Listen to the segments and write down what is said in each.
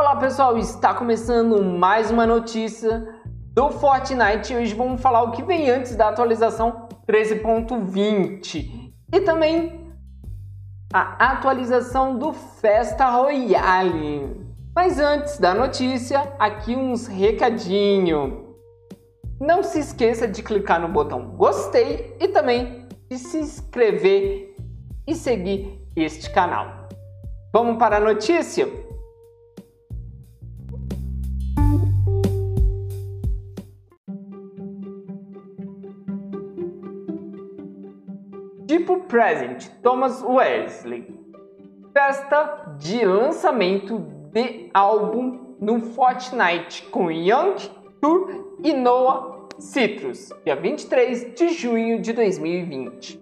Olá pessoal, está começando mais uma notícia do Fortnite. Hoje vamos falar o que vem antes da atualização 13.20 e também a atualização do Festa Royale. Mas antes da notícia, aqui uns recadinho. Não se esqueça de clicar no botão gostei e também de se inscrever e seguir este canal. Vamos para a notícia? Present, Thomas Wesley. Festa de lançamento de álbum no Fortnite com Young Tour e Noah Citrus, dia 23 de junho de 2020,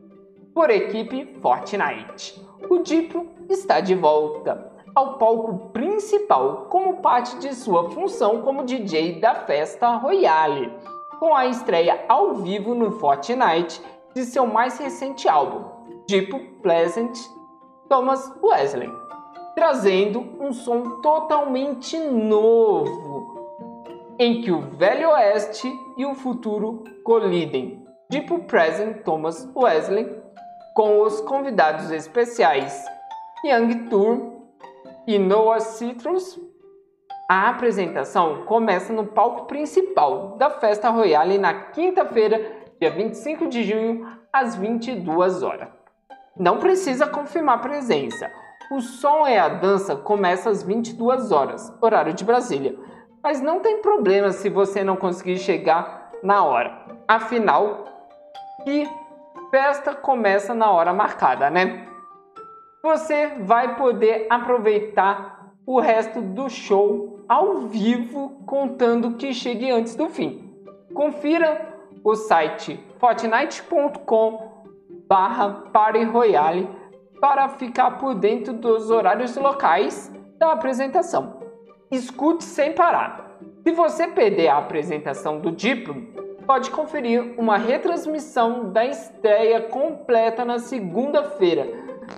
por equipe Fortnite. O Diplo está de volta ao palco principal como parte de sua função como DJ da festa Royale, com a estreia ao vivo no Fortnite de seu mais recente álbum, Deep Pleasant Thomas Wesley, trazendo um som totalmente novo, em que o Velho Oeste e o futuro colidem. Deep Present Thomas Wesley com os convidados especiais Young Tour e Noah Citrus. A apresentação começa no palco principal da Festa Royale na quinta-feira, dia 25 de junho, às 22 horas. Não precisa confirmar presença. O som e a dança começam às 22 horas, horário de Brasília. Mas não tem problema se você não conseguir chegar na hora. Afinal, que festa começa na hora marcada, né? Você vai poder aproveitar o resto do show ao vivo, contando que chegue antes do fim. Confira o site fortnite.com barra Party Royale para ficar por dentro dos horários locais da apresentação. Escute sem parar. Se você perder a apresentação do Diplo, pode conferir uma retransmissão da estreia completa na segunda-feira,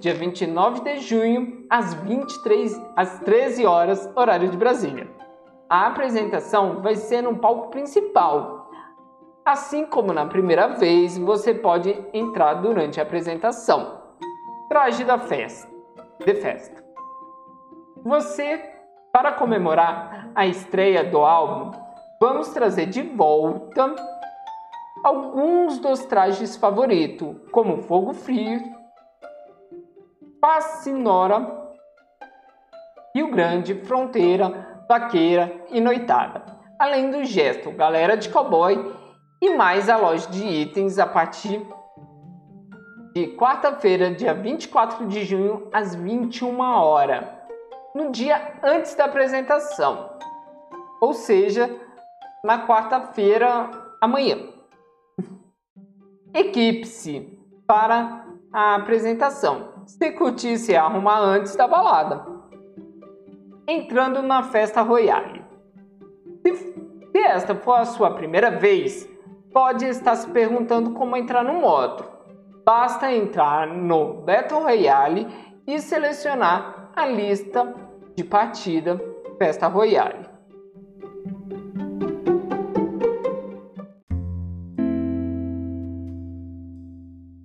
dia 29 de junho, às 23 às 13 horas, horário de Brasília. A apresentação vai ser no palco principal. Assim como na primeira vez, você pode entrar durante a apresentação. Traje da festa, de festa. Você, para comemorar a estreia do álbum, vamos trazer de volta alguns dos trajes favoritos, como Fogo Frio, Passinora, Rio Grande, Fronteira, Vaqueira e Noitada. Além do gesto Galera de Cowboy e mais a loja de itens a partir de quarta-feira, dia 24 de junho, às 21 horas, no dia antes da apresentação. Ou seja, na quarta-feira amanhã. Equipe-se para a apresentação. Se curtir se arrumar antes da balada. Entrando na festa royale. Se esta for a sua primeira vez, pode estar se perguntando como entrar no modo. Basta entrar no Battle Royale e selecionar a lista de partida Festa Royale.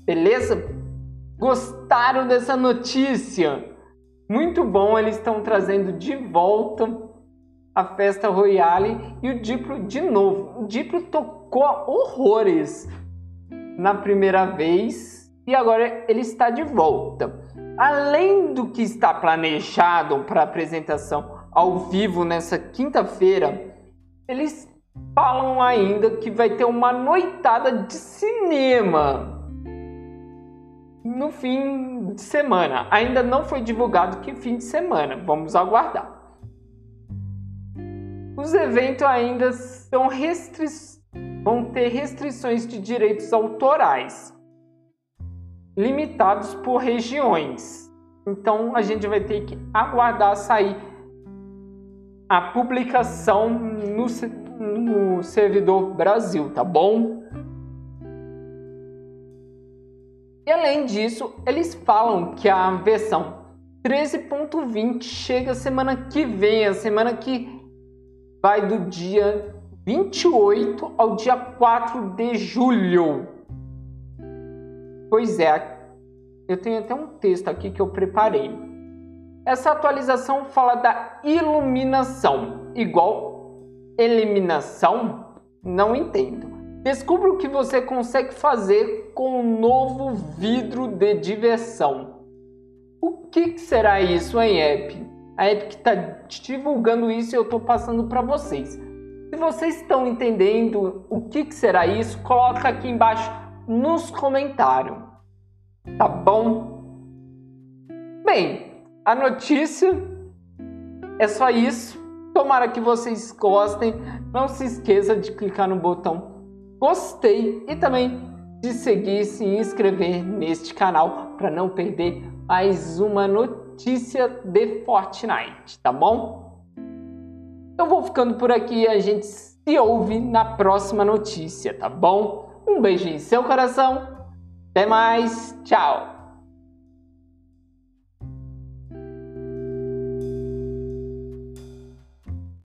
Beleza? Gostaram dessa notícia? Muito bom, eles estão trazendo de volta a festa Royale e o Diplo de novo. O Diplo tocou horrores na primeira vez e agora ele está de volta. Além do que está planejado para apresentação ao vivo nessa quinta-feira, eles falam ainda que vai ter uma noitada de cinema no fim de semana. Ainda não foi divulgado que fim de semana, vamos aguardar. Os eventos ainda são restri... vão ter restrições de direitos autorais, limitados por regiões. Então a gente vai ter que aguardar sair a publicação no, no servidor Brasil, tá bom? E além disso, eles falam que a versão 13.20 chega semana que vem, a semana que vai do dia 28 ao dia 4 de julho. Pois é, eu tenho até um texto aqui que eu preparei. Essa atualização fala da iluminação, igual eliminação? Não entendo. Descubra o que você consegue fazer com o um novo vidro de diversão. O que será isso, hein, App? A Epic está divulgando isso e eu estou passando para vocês. Se vocês estão entendendo o que será isso, coloca aqui embaixo nos comentários. Tá bom? Bem, a notícia é só isso. Tomara que vocês gostem. Não se esqueça de clicar no botão gostei e também de seguir e se inscrever neste canal para não perder mais uma notícia de Fortnite, tá bom? Eu vou ficando por aqui a gente se ouve na próxima notícia, tá bom? Um beijo em seu coração, até mais, tchau!